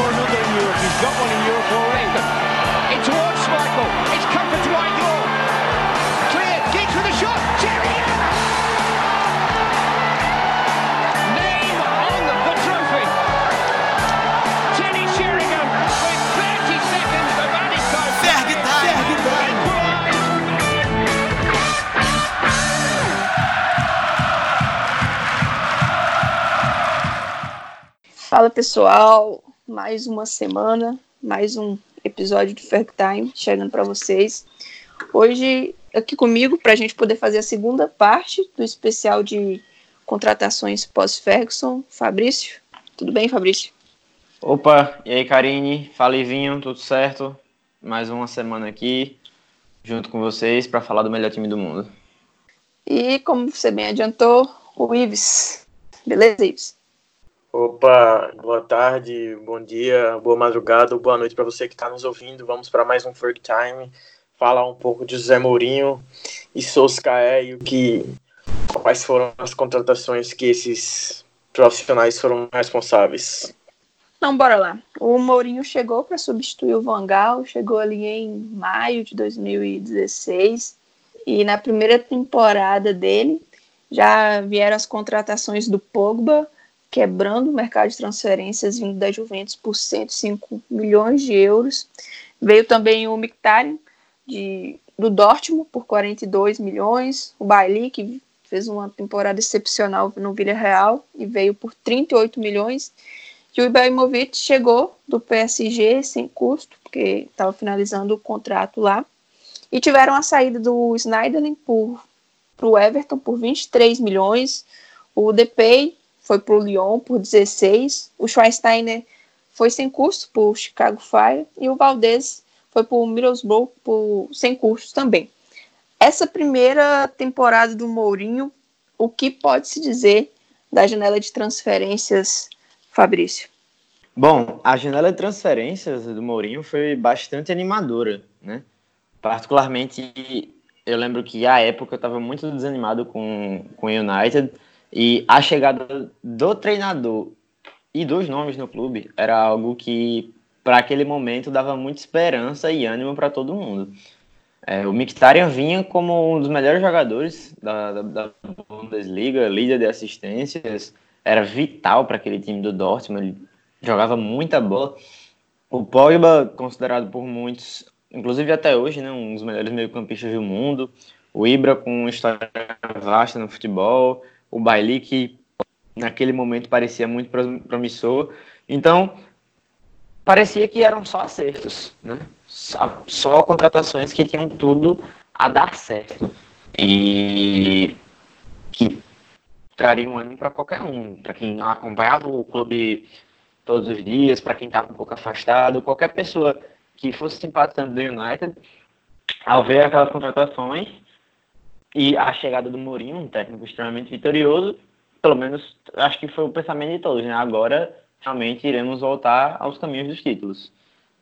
score another in Europe. He's got one in Europe already. In towards Michael. It's comfort to Whitelaw. Clear. Giggs with a shot. Sheringham. Name on the trophy. Teddy Sheringham with 30 seconds of added time. Ferg time. Fala pessoal, mais uma semana, mais um episódio do Fair Time chegando para vocês. Hoje aqui comigo para a gente poder fazer a segunda parte do especial de contratações pós-Ferguson. Fabrício, tudo bem, Fabrício? Opa, e aí Karine, fala Ivinho, tudo certo? Mais uma semana aqui, junto com vocês, para falar do melhor time do mundo. E como você bem adiantou, o Ives. Beleza, Ives? Opa, boa tarde, bom dia, boa madrugada, boa noite para você que está nos ouvindo. Vamos para mais um Ferg Time, falar um pouco de José Mourinho e Solskjaer e o que, quais foram as contratações que esses profissionais foram responsáveis. Então, bora lá. O Mourinho chegou para substituir o Van Gaal, chegou ali em maio de 2016 e na primeira temporada dele já vieram as contratações do Pogba, quebrando o mercado de transferências vindo da Juventus por 105 milhões de euros. Veio também o Mkhitaryan de, do Dortmund por 42 milhões, o Bailly que fez uma temporada excepcional no Villarreal e veio por 38 milhões. E o Ibrahimovic chegou do PSG sem custo, porque estava finalizando o contrato lá. E tiveram a saída do Snyderlin para o Everton por 23 milhões. O Depay foi para o Lyon por 16, o Schweinsteiner foi sem custo para o Chicago Fire e o Valdez foi para o Middlesbrough por, sem custo também. Essa primeira temporada do Mourinho, o que pode se dizer da janela de transferências, Fabrício? Bom, a janela de transferências do Mourinho foi bastante animadora, né? Particularmente, eu lembro que à época eu estava muito desanimado com, com o United, e a chegada do treinador e dos nomes no clube era algo que, para aquele momento, dava muita esperança e ânimo para todo mundo. É, o Mkhitaryan vinha como um dos melhores jogadores da, da, da Bundesliga, líder de assistências, era vital para aquele time do Dortmund, ele jogava muita bola. O Pogba, considerado por muitos, inclusive até hoje, né, um dos melhores meio-campistas do mundo. O Ibra, com uma história vasta no futebol o Bailey, que naquele momento parecia muito promissor. Então, parecia que eram só acertos, né? Só, só contratações que tinham tudo a dar certo. E que trariam ânimo para qualquer um, para quem acompanhava o clube todos os dias, para quem estava um pouco afastado, qualquer pessoa que fosse simpatizante do United, ao ver aquelas contratações, e a chegada do Mourinho, um técnico extremamente vitorioso, pelo menos acho que foi o pensamento de todos, né? Agora realmente iremos voltar aos caminhos dos títulos.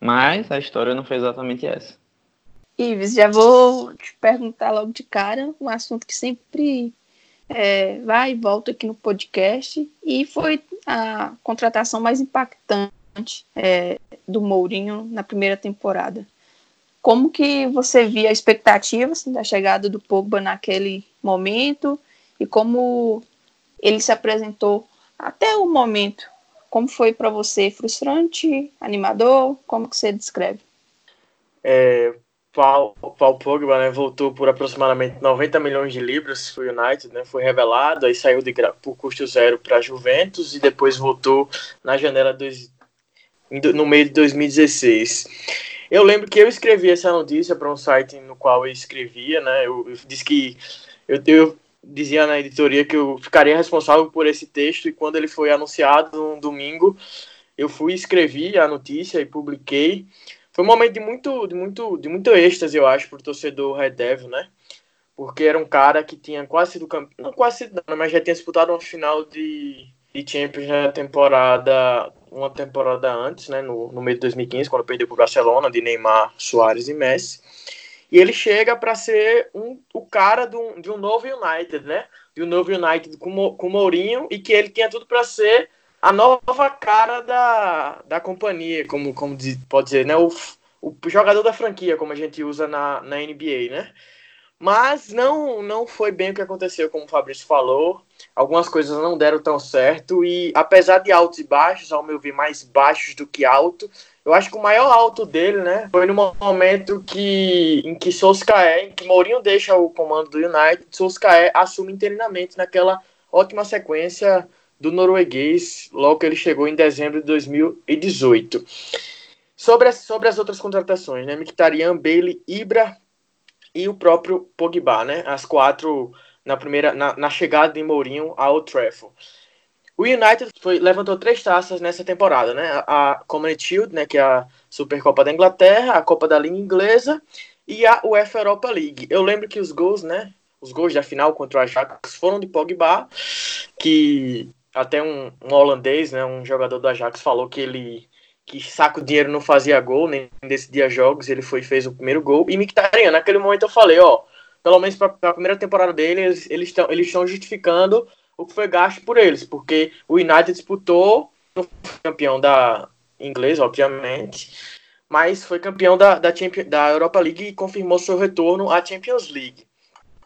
Mas a história não foi exatamente essa. Ives, já vou te perguntar logo de cara um assunto que sempre é, vai e volta aqui no podcast e foi a contratação mais impactante é, do Mourinho na primeira temporada. Como que você via a expectativa assim, da chegada do Pogba naquele momento e como ele se apresentou até o momento? Como foi para você? Frustrante? Animador? Como que você descreve? É, Paul, Paul Pogba né, voltou por aproximadamente 90 milhões de libras para o United, né, foi revelado, aí saiu de, por custo zero para a Juventus e depois voltou na janela dois, no meio de 2016. Eu lembro que eu escrevi essa notícia para um site no qual eu escrevia, né? Eu, eu disse que eu, eu, dizia na editoria que eu ficaria responsável por esse texto e quando ele foi anunciado no domingo, eu fui escrevi a notícia e publiquei. Foi um momento de muito, de muito, de muito êxtase, eu acho, para o torcedor Red Devil, né? Porque era um cara que tinha quase sido campeão, não quase sido, mas já tinha disputado uma final de, de Champions na temporada uma temporada antes, né, no, no meio de 2015, quando perdeu para o Barcelona, de Neymar, Soares e Messi. E ele chega para ser um, o cara de um, de um novo United, né? De um novo United com, com Mourinho e que ele tinha tudo para ser a nova cara da, da companhia, como, como pode dizer, né? O, o jogador da franquia, como a gente usa na, na NBA, né? Mas não, não foi bem o que aconteceu, como o Fabrício falou. Algumas coisas não deram tão certo. E apesar de altos e baixos, ao meu ver, mais baixos do que alto, eu acho que o maior alto dele, né, foi no momento que, em que Solskjaer, em que Mourinho deixa o comando do United, Solskjaer assume interinamente naquela ótima sequência do norueguês, logo que ele chegou em dezembro de 2018. Sobre as, sobre as outras contratações, né, Mkhitaryan, Bailey, Ibra, e o próprio Pogba, né? As quatro na primeira na, na chegada de Mourinho ao Trafford. O United foi, levantou três taças nessa temporada, né? A Community Shield, né, que é a Supercopa da Inglaterra, a Copa da Liga Inglesa e a UEFA Europa League. Eu lembro que os gols, né, os gols da final contra o Ajax foram de Pogba, que até um, um holandês, né, um jogador do Ajax falou que ele que saco dinheiro não fazia gol, nem decidia jogos, ele foi fez o primeiro gol. E Mkhitaryan, naquele momento eu falei, ó, pelo menos para a primeira temporada dele, eles estão eles estão justificando o que foi gasto por eles, porque o United disputou, não foi campeão da inglês, obviamente, mas foi campeão da, da, Champions, da Europa League e confirmou seu retorno à Champions League.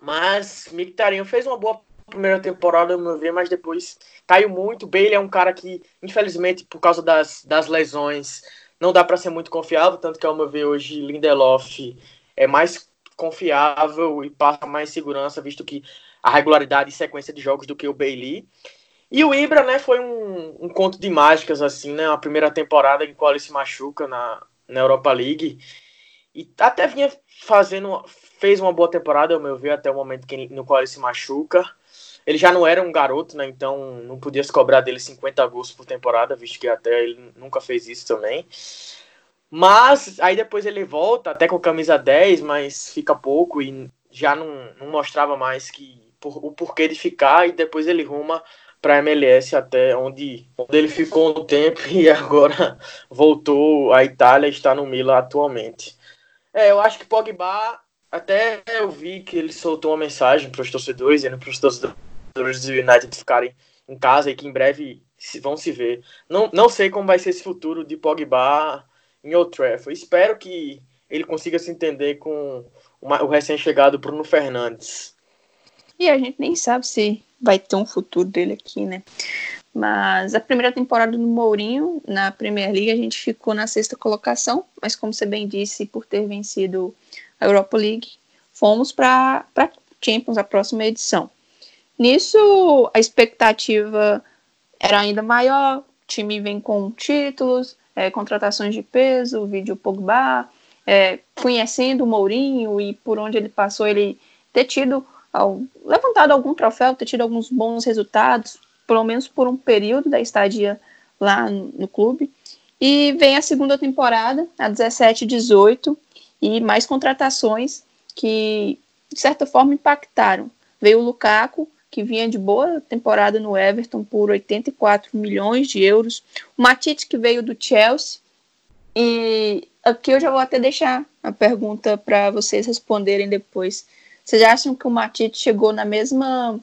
Mas Mkhitaryan fez uma boa primeira temporada, no meu ver, mas depois caiu muito. Bale é um cara que, infelizmente, por causa das, das lesões, não dá para ser muito confiável, tanto que, ao meu ver, hoje Lindelof é mais confiável e passa mais segurança, visto que a regularidade e sequência de jogos do que o Bailey. E o Ibra, né, foi um, um conto de mágicas, assim, né, a primeira temporada em qual ele se machuca na, na Europa League. E até vinha fazendo, fez uma boa temporada, ao meu ver, até o momento que, no qual ele se machuca. Ele já não era um garoto, né? Então não podia se cobrar dele 50 gols por temporada, visto que até ele nunca fez isso também. Mas aí depois ele volta, até com camisa 10, mas fica pouco e já não, não mostrava mais que por, o porquê de ficar. E depois ele ruma para a MLS até onde, onde ele ficou um tempo e agora voltou à Itália e está no Milan atualmente. É, eu acho que Pogba até eu vi que ele soltou uma mensagem para os torcedores, para os torcedores jogadores do United ficarem em casa e que em breve vão se ver. Não, não sei como vai ser esse futuro de Pogba em Old Trafford. Espero que ele consiga se entender com uma, o recém-chegado Bruno Fernandes. E a gente nem sabe se vai ter um futuro dele aqui, né? Mas a primeira temporada do Mourinho na Premier League a gente ficou na sexta colocação, mas como você bem disse, por ter vencido a Europa League, fomos para Champions, a próxima edição. Nisso, a expectativa era ainda maior. O time vem com títulos, é, contratações de peso, vídeo Pogba, é, conhecendo o Mourinho e por onde ele passou, ele ter tido, ao, levantado algum troféu, ter tido alguns bons resultados, pelo menos por um período da estadia lá no, no clube. E vem a segunda temporada, a 17 18, e mais contratações que, de certa forma, impactaram. Veio o Lukaku, que vinha de boa temporada no Everton por 84 milhões de euros. O Matite, que veio do Chelsea. E aqui eu já vou até deixar a pergunta para vocês responderem depois. Vocês acham que o Matite chegou na mesma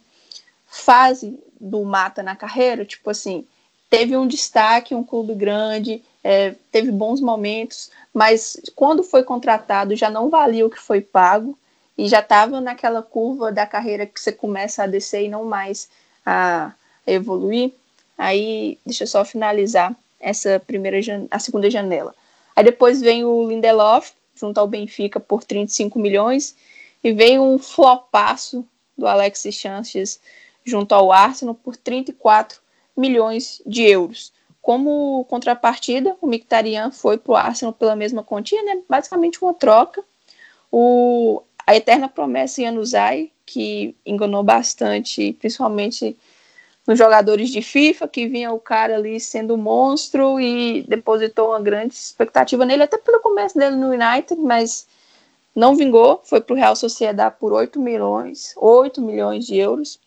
fase do Mata na carreira? Tipo assim, teve um destaque, um clube grande, é, teve bons momentos, mas quando foi contratado já não valia o que foi pago e já estava naquela curva da carreira que você começa a descer e não mais a evoluir. Aí, deixa eu só finalizar essa primeira a segunda janela. Aí depois vem o Lindelof junto ao Benfica por 35 milhões e vem um flopaço do Alexis Sanchez junto ao Arsenal por 34 milhões de euros. Como contrapartida, o Mkhitaryan foi para o Arsenal pela mesma quantia, né? basicamente uma troca. O a eterna promessa Yanuzai, que enganou bastante, principalmente nos jogadores de FIFA, que vinha o cara ali sendo um monstro e depositou uma grande expectativa nele, até pelo começo dele no United, mas não vingou, foi para o Real Sociedade por 8 milhões, 8 milhões de euros.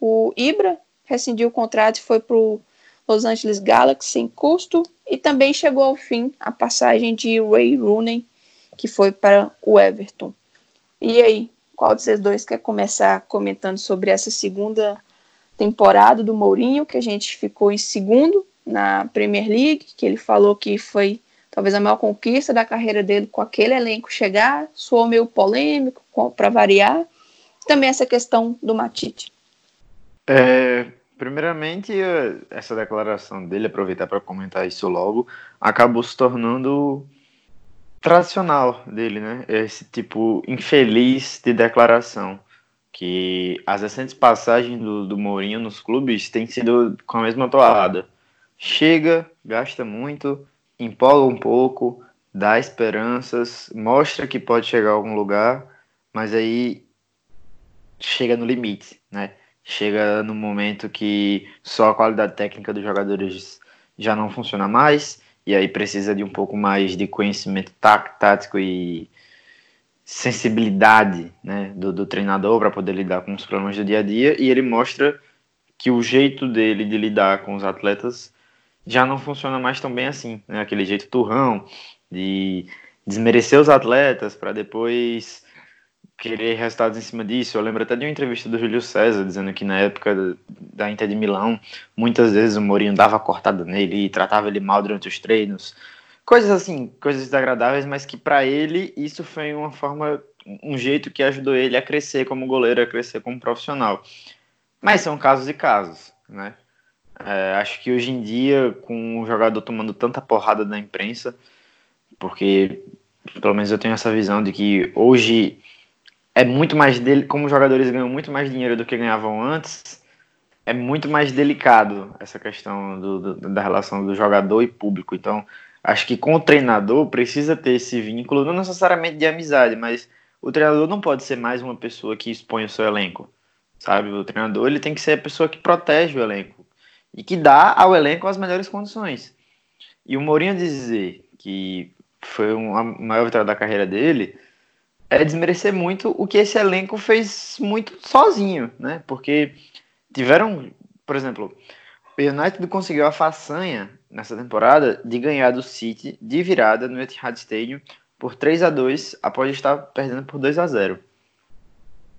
O Ibra rescindiu o contrato e foi para o Los Angeles Galaxy sem custo, e também chegou ao fim a passagem de Ray Rooney, que foi para o Everton. E aí, qual de vocês dois quer começar comentando sobre essa segunda temporada do Mourinho, que a gente ficou em segundo, na Premier League, que ele falou que foi talvez a maior conquista da carreira dele com aquele elenco chegar, soou meio polêmico para variar. Também essa questão do Matite. É, primeiramente, essa declaração dele, aproveitar para comentar isso logo, acabou se tornando tradicional dele, né? Esse tipo infeliz de declaração. Que as recentes passagens do, do Mourinho nos clubes têm sido com a mesma toada. Chega, gasta muito, empolga um pouco, dá esperanças, mostra que pode chegar a algum lugar, mas aí chega no limite, né? Chega no momento que só a qualidade técnica dos jogadores já não funciona mais, e aí precisa de um pouco mais de conhecimento tático e sensibilidade né, do, do treinador para poder lidar com os problemas do dia a dia, e ele mostra que o jeito dele de lidar com os atletas já não funciona mais tão bem assim, né? Aquele jeito turrão de desmerecer os atletas para depois querer resultados em cima disso. Eu lembro até de uma entrevista do Júlio César dizendo que na época da Inter de Milão, muitas vezes o Mourinho dava cortada nele e tratava ele mal durante os treinos. Coisas assim, coisas desagradáveis, mas que para ele isso foi uma forma, um jeito que ajudou ele a crescer como goleiro, a crescer como profissional. Mas são casos e casos, né? É, acho que hoje em dia, com o jogador tomando tanta porrada da imprensa, porque pelo menos eu tenho essa visão de que hoje é muito mais dele, como os jogadores ganham muito mais dinheiro do que ganhavam antes, é muito mais delicado essa questão do, do, da relação do jogador e público. Então, acho que com o treinador precisa ter esse vínculo, não necessariamente de amizade, mas o treinador não pode ser mais uma pessoa que expõe o seu elenco, sabe? O treinador ele tem que ser a pessoa que protege o elenco e que dá ao elenco as melhores condições. E o Mourinho dizer que foi uma maior vitória da carreira dele é desmerecer muito o que esse elenco fez muito sozinho, né? Porque tiveram, por exemplo, o United conseguiu a façanha nessa temporada de ganhar do City de virada no Etihad Stadium por 3 a 2 após estar perdendo por 2 a 0.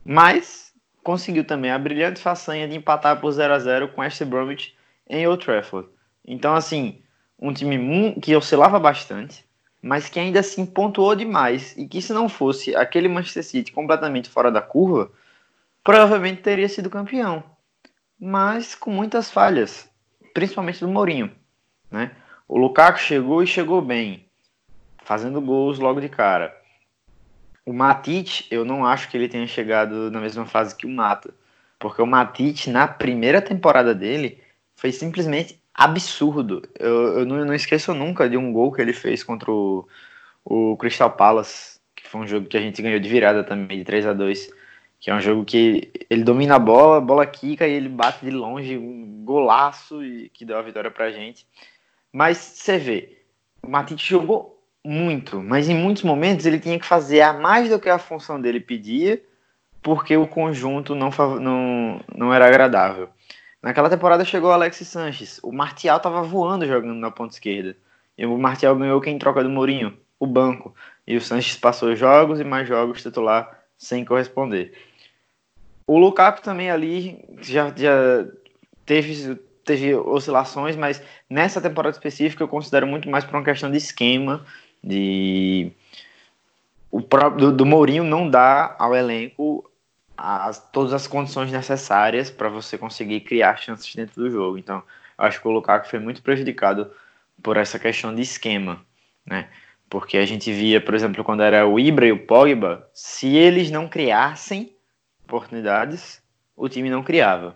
Mas conseguiu também a brilhante façanha de empatar por 0 a 0 com West Bromwich em Old Trafford. Então, assim, um time que oscilava bastante, mas que ainda assim pontuou demais e que se não fosse aquele Manchester City completamente fora da curva, provavelmente teria sido campeão. Mas com muitas falhas, principalmente do Mourinho, né? O Lukaku chegou e chegou bem, fazendo gols logo de cara. O Matite, eu não acho que ele tenha chegado na mesma fase que o Mata, porque o Matite na primeira temporada dele foi simplesmente absurdo. Eu, eu não, não, esqueço nunca de um gol que ele fez contra o, o Crystal Palace, que foi um jogo que a gente ganhou de virada também, de 3 a 2 que é um jogo que ele domina a bola, a bola quica e ele bate de longe, um golaço e que deu a vitória pra gente. Mas você vê, o Matite jogou muito, mas em muitos momentos ele tinha que fazer a mais do que a função dele pedia, porque o conjunto não, não, não era agradável. Naquela temporada chegou o Alexis Sanches. O Martial estava voando jogando na ponta esquerda. E o Martial ganhou quem troca do Mourinho? O banco. E o Sanches passou jogos e mais jogos titular sem corresponder. O Lukaku também ali já, já teve, teve oscilações, mas nessa temporada específica eu considero muito mais por uma questão de esquema, de o próprio do, do Mourinho não dá ao elenco as, todas as condições necessárias para você conseguir criar chances dentro do jogo. Então, acho que o Lukaku foi muito prejudicado por essa questão de esquema, né? Porque a gente via, por exemplo, quando era o Ibra e o Pogba, se eles não criassem oportunidades, o time não criava.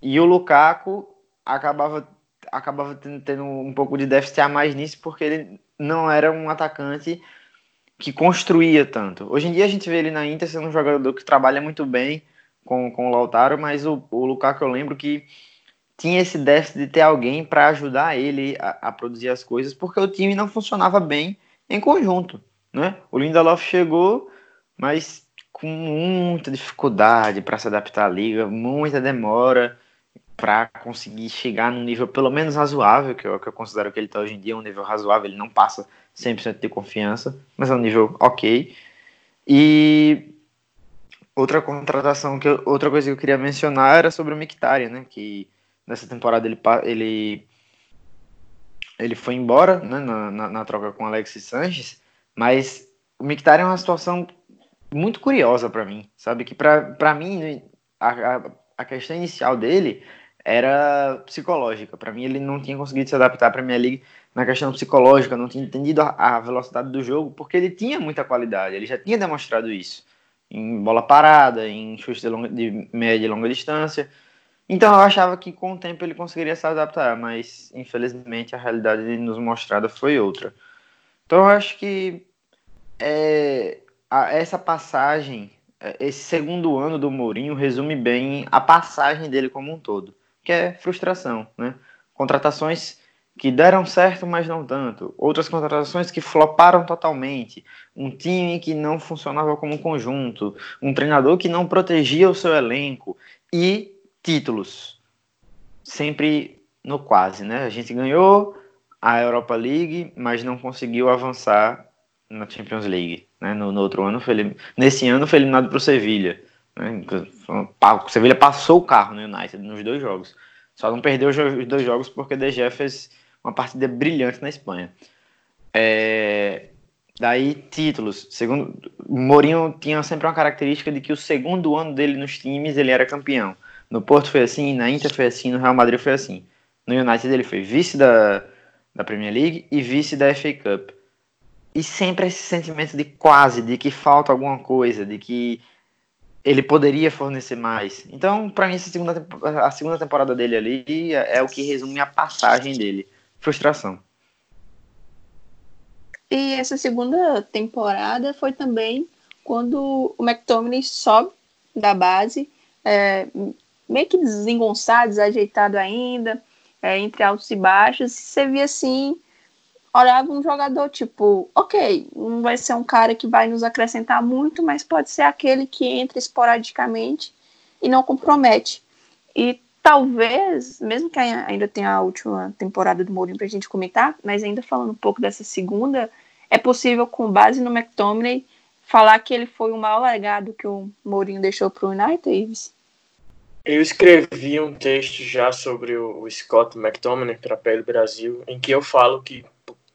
E o Lukaku acabava acabava tendo um pouco de déficit a mais nisso porque ele não era um atacante que construía tanto. Hoje em dia a gente vê ele na Inter sendo um jogador que trabalha muito bem com, com o Lautaro, mas o, o Lukaku eu lembro que tinha esse déficit de ter alguém para ajudar ele a, a, produzir as coisas, porque o time não funcionava bem em conjunto. Né? O Lindelof chegou, mas com muita dificuldade para se adaptar à liga, muita demora para conseguir chegar num nível pelo menos razoável, que eu, que eu considero que ele está hoje em dia, um nível razoável, ele não passa 100% de confiança, mas é um nível ok. E outra contratação, que eu, outra coisa que eu queria mencionar era sobre o Mictarian, né, que nessa temporada ele, ele ele foi embora né, na, na, na, troca com Alexis Sanches, mas o Mkhitaryan é uma situação muito curiosa para mim, sabe? Que para mim a, a, a, questão inicial dele era psicológica. Para mim ele não tinha conseguido se adaptar à Premier League na questão psicológica, não tinha entendido a, velocidade do jogo, porque ele tinha muita qualidade, ele já tinha demonstrado isso em bola parada, em chute de, longa, de média e longa distância. Então eu achava que com o tempo ele conseguiria se adaptar, mas infelizmente a realidade nos mostrada foi outra. Então eu acho que é, a, essa passagem, é, esse segundo ano do Mourinho resume bem a passagem dele como um todo, que é frustração, né? Contratações que deram certo, mas não tanto. Outras contratações que floparam totalmente. Um time que não funcionava como conjunto. Um treinador que não protegia o seu elenco. E títulos. Sempre no quase, né? A gente ganhou a Europa League, mas não conseguiu avançar na Champions League. Né? No, no outro ano, foi, nesse ano foi eliminado para o Sevilha. Né? O Sevilha passou o carro no United nos dois jogos. Só não perdeu os dois jogos porque De Gea fez uma partida brilhante na Espanha. É, daí, títulos. Segundo, Mourinho tinha sempre uma característica de que o segundo ano dele nos times ele era campeão. No Porto foi assim, na Inter foi assim, no Real Madrid foi assim. No United ele foi vice da, da Premier League e vice da FA Cup. E sempre esse sentimento de quase, de que falta alguma coisa, de que ele poderia fornecer mais. Então, para mim, essa segunda, a segunda temporada dele ali é, o que resume a passagem dele. Frustração. E essa segunda temporada foi também quando o McTominay sobe da base, é, meio que desengonçado, desajeitado ainda, é, entre altos e baixos. Você via assim, olhava um jogador tipo, ok, não vai ser um cara que vai nos acrescentar muito, mas pode ser aquele que entra esporadicamente e não compromete. E talvez, mesmo que ainda tenha a última temporada do Mourinho para a gente comentar, mas ainda falando um pouco dessa segunda, é possível, com base no McTominay, falar que ele foi o maior legado que o Mourinho deixou para o United? Eu escrevi um texto já sobre o, Scott McTominay para a PL Brasil, em que eu falo que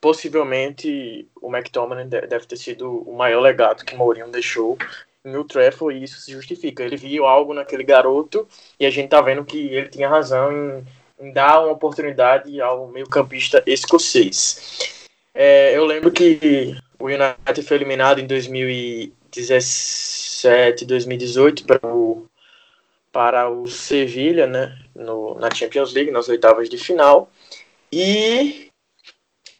possivelmente o McTominay deve ter sido o maior legado que Mourinho deixou em Old Trafford e isso se justifica. Ele viu algo naquele garoto e a gente tá vendo que ele tinha razão em, em dar uma oportunidade ao meio-campista escocês. É, eu lembro que o United foi eliminado em 2017, 2018 para o para o Sevilha, né, no, na Champions League, nas oitavas de final. E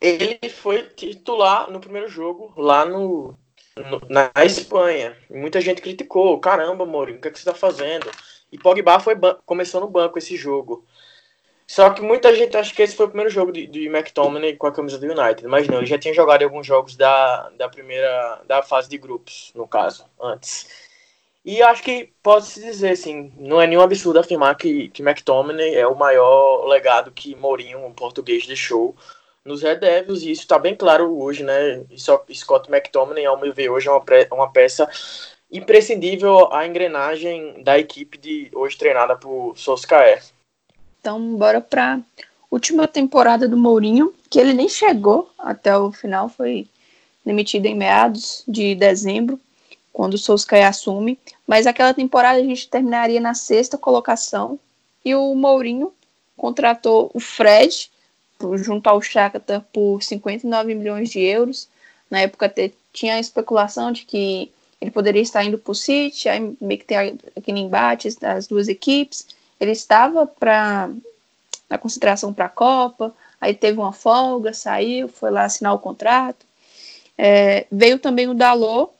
ele foi titular no primeiro jogo lá no, no na Espanha. Muita gente criticou, caramba, Mourinho, o que, é que você está fazendo? E Pogba foi começou no banco esse jogo. Só que muita gente acha que esse foi o primeiro jogo de, de McTominay com a camisa do United, mas não, ele já tinha jogado alguns jogos da, da primeira da fase de grupos, no caso, antes. E acho que pode-se dizer, assim, não é nenhum absurdo afirmar que, que McTominay é o maior legado que Mourinho, um português, deixou nos Red Devils, e isso está bem claro hoje, né? Scott McTominay, ao meu ver, hoje é uma, uma peça imprescindível à engrenagem da equipe de hoje treinada por Solskjaer. Então, bora para última temporada do Mourinho, que ele nem chegou até o final, foi demitido em meados de dezembro quando o Solskjaer assume, mas aquela temporada a gente terminaria na sexta colocação e o Mourinho contratou o Fred junto ao Shakhtar por 59 milhões de euros. Na época tinha a especulação de que ele poderia estar indo para o City, aí meio que tem aquele embate das duas equipes. Ele estava para na consideração para a Copa, aí teve uma folga, saiu, foi lá assinar o contrato. É, veio também o Dalot,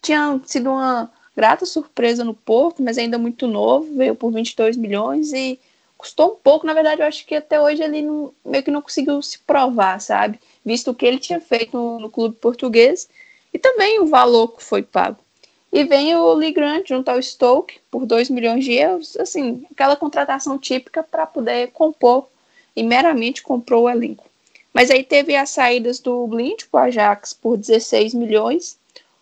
tinha sido uma grata surpresa no Porto, mas ainda muito novo, veio por 22 milhões e custou um pouco, na verdade, eu acho que até hoje ele não, meio que não conseguiu se provar, sabe? Visto o que ele tinha feito no, no clube português e também o valor que foi pago. E vem o Lee Grant junto ao Stoke por 2 milhões de euros, assim, aquela contratação típica para poder compor e meramente comprou o elenco. Mas aí teve as saídas do Blind para o Ajax por 16 milhões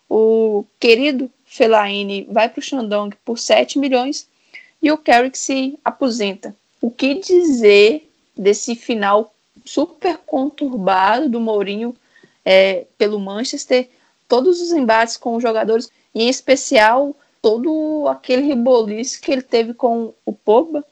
o querido Fellaini vai para o Shandong por 7 milhões e o Carrick se aposenta. O que dizer desse final super conturbado do Mourinho é, pelo Manchester, todos os embates com os jogadores, e em especial todo aquele reboliço que ele teve com o Pogba.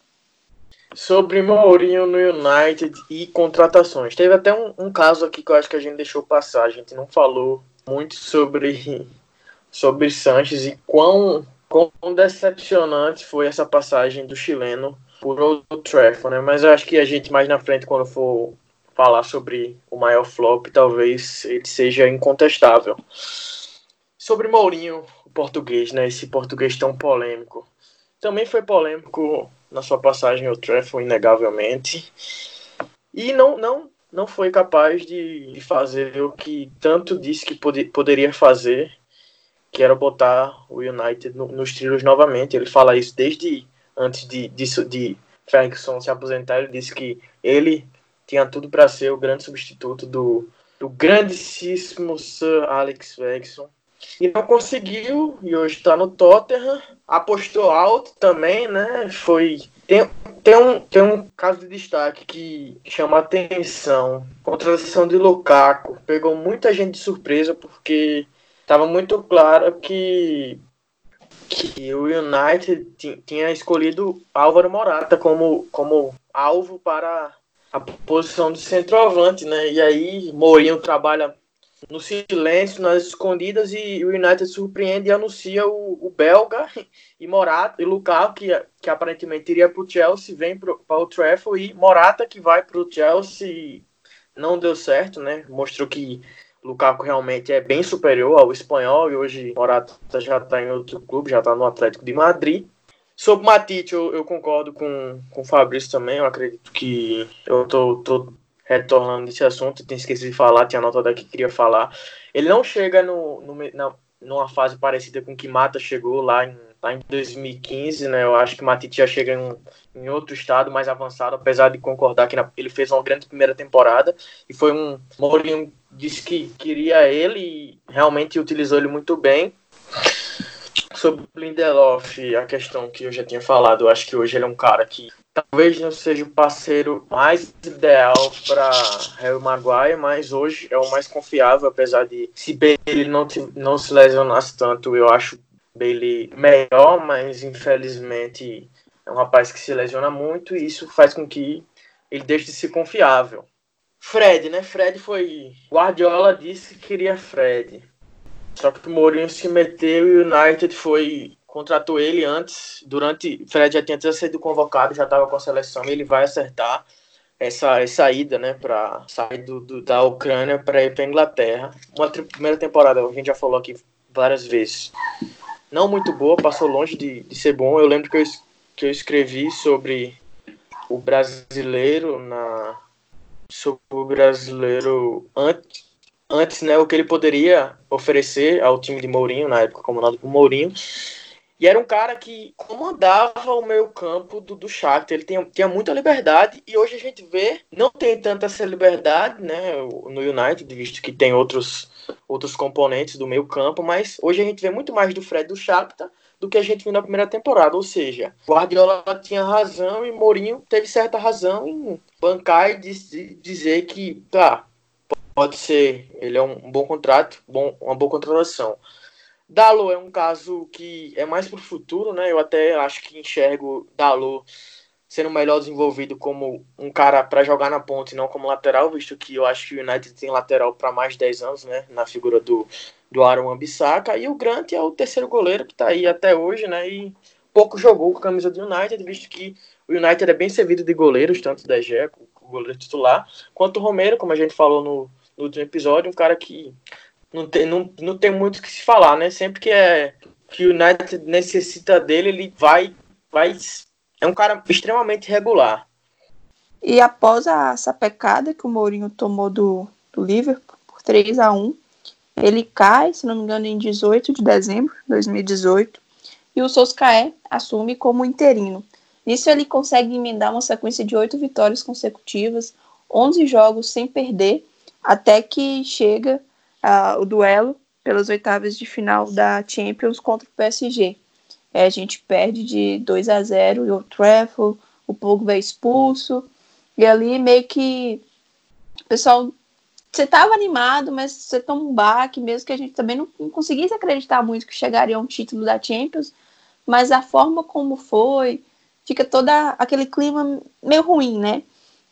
Sobre Mourinho no United e contratações. Teve até um, um caso aqui que eu acho que a gente deixou passar. A gente não falou muito sobre, sobre Sanches e quão, quão decepcionante foi essa passagem do chileno por Old Trafford, né? Mas eu acho que a gente mais na frente, quando for falar sobre o maior flop, talvez ele seja incontestável. Sobre Mourinho, o português, né? Esse português tão polêmico. Também foi polêmico na sua passagem ao Trafford, inegavelmente. E não, não, não foi capaz de, fazer o que tanto disse que pod poderia fazer, que era botar o United no, nos trilhos novamente. Ele fala isso desde antes de, de, de Ferguson se aposentar. Ele disse que ele tinha tudo para ser o grande substituto do, do grandíssimo Sir Alex Ferguson. E não conseguiu, e hoje está no Tottenham. Apostou alto também, né? Foi. Tem, tem, um, tem um caso de destaque que chama atenção. Contratação de Lukaku. Pegou muita gente de surpresa porque estava muito claro que, que o United tinha escolhido Álvaro Morata como, como alvo para a posição de centroavante, né? E aí Mourinho trabalha no silêncio, nas escondidas, e o United surpreende e anuncia o, o belga e Morata e Lukaku, que, que aparentemente iria para o Chelsea, vem para o Trafford, e Morata, que vai para o Chelsea, não deu certo, né? Mostrou que Lukaku realmente é bem superior ao espanhol, e hoje Morata já está em outro clube, já está no Atlético de Madrid. Sobre o Matite, eu, eu, concordo com, com o Fabrício também. Eu acredito que eu tô, tô retornando nesse assunto, tinha esquecido de falar, tinha anotado aqui que queria falar. Ele não chega no, no, na, numa fase parecida com que Mata chegou lá em, lá em 2015, né? Eu acho que Matite já chega em, em outro estado mais avançado, apesar de concordar que na, ele fez uma grande primeira temporada e foi um. Mourinho disse que queria ele e realmente utilizou ele muito bem sobre o Lindelof, a questão que eu já tinha falado, eu acho que hoje ele é um cara que talvez não seja o parceiro mais ideal para Harry Maguire, mas hoje é o mais confiável, apesar de se ele não, não se lesionasse tanto, eu acho Bailey melhor, mas infelizmente é um rapaz que se lesiona muito e isso faz com que ele deixe de ser confiável. Fred, né? Fred foi. Guardiola disse que queria Fred. Só que o Mourinho se meteu e o United foi contratou ele antes, durante Fred já tinha sido convocado, já estava com a seleção, e ele vai acertar essa, ida, né, para sair do, do, da Ucrânia para ir para Inglaterra. Uma primeira temporada, a gente já falou aqui várias vezes, não muito boa, passou longe de, de ser bom. Eu lembro que eu, que eu escrevi sobre o brasileiro na sobre o brasileiro antes antes, né, o que ele poderia oferecer ao time de Mourinho, na época comandado por Mourinho. E era um cara que comandava o meio campo do, do Shakhtar. Ele tinha, tinha muita liberdade e hoje a gente vê, não tem tanta essa liberdade né, no United, visto que tem outros, outros componentes do meio campo, mas hoje a gente vê muito mais do Fred do Shakhtar do que a gente viu na primeira temporada. Ou seja, Guardiola tinha razão e Mourinho teve certa razão em bancar e dizer que, tá, pode ser, ele é um, bom contrato, bom, uma boa contratação. Dalo é um caso que é mais para o futuro, né? Eu até acho que enxergo Dalo sendo melhor desenvolvido como um cara para jogar na ponte, não como lateral, visto que eu acho que o United tem lateral para mais de 10 anos, né? Na figura do, do Aaron Ambissaca. E o Grant é o terceiro goleiro que está aí até hoje, né? E pouco jogou com a camisa do United, visto que o United é bem servido de goleiros, tanto da Gé, o goleiro titular, quanto o Romero, como a gente falou no, no último episódio, um cara que não tem, não, não tem muito o que se falar, né? Sempre que é que o United necessita dele, ele vai, vai. É um cara extremamente regular. E após a sapecada que o Mourinho tomou do, do Liverpool por 3 a 1 ele cai, se não me engano, em 18 de dezembro de 2018, e o Soscaé assume como interino. Nisso ele consegue emendar uma sequência de oito vitórias consecutivas, 11 jogos sem perder, até que chega uh, o duelo pelas oitavas de final da Champions contra o PSG. É, a gente perde de 2 a 0 e o Trafford, o Pogba é expulso, e ali meio que o pessoal, você estava animado, mas você tomou um baque, mesmo que a gente também não, não conseguisse acreditar muito que chegaria um título da Champions, mas a forma como foi, fica todo aquele clima meio ruim, né?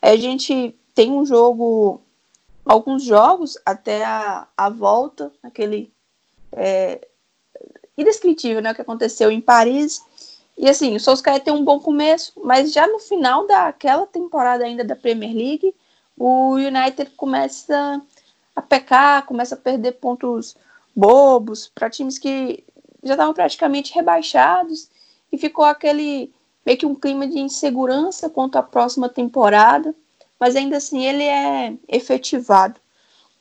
A gente tem um jogo, alguns jogos até a, a volta, aquele é, indescritível, né? O que aconteceu em Paris. E assim, o Solskjaer tem um bom começo, mas já no final daquela temporada ainda da Premier League, o United começa a pecar, começa a perder pontos bobos para times que já estavam praticamente rebaixados e ficou aquele meio que um clima de insegurança quanto à próxima temporada, mas ainda assim ele é efetivado.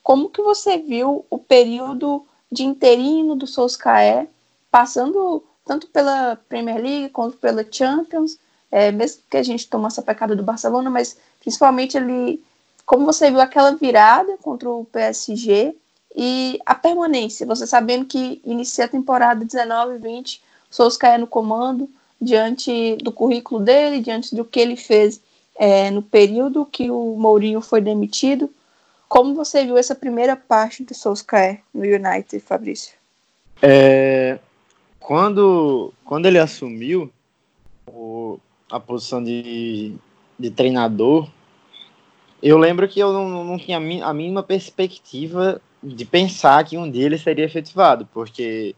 Como que você viu o período de interino do Solskjaer, passando tanto pela Premier League quanto pela Champions, é, mesmo que a gente tomou essa pecada do Barcelona, mas principalmente ele, como você viu aquela virada contra o PSG e a permanência, você sabendo que inicia a temporada 19 e 20, o Solskjaer no comando, diante do currículo dele, diante do que ele fez é, no período que o Mourinho foi demitido. Como você viu essa primeira parte do Solskjaer no United, Fabrício? É, quando, quando ele assumiu o, a posição de, de treinador, eu lembro que eu não, não tinha a mínima perspectiva de pensar que um dia ele seria efetivado, porque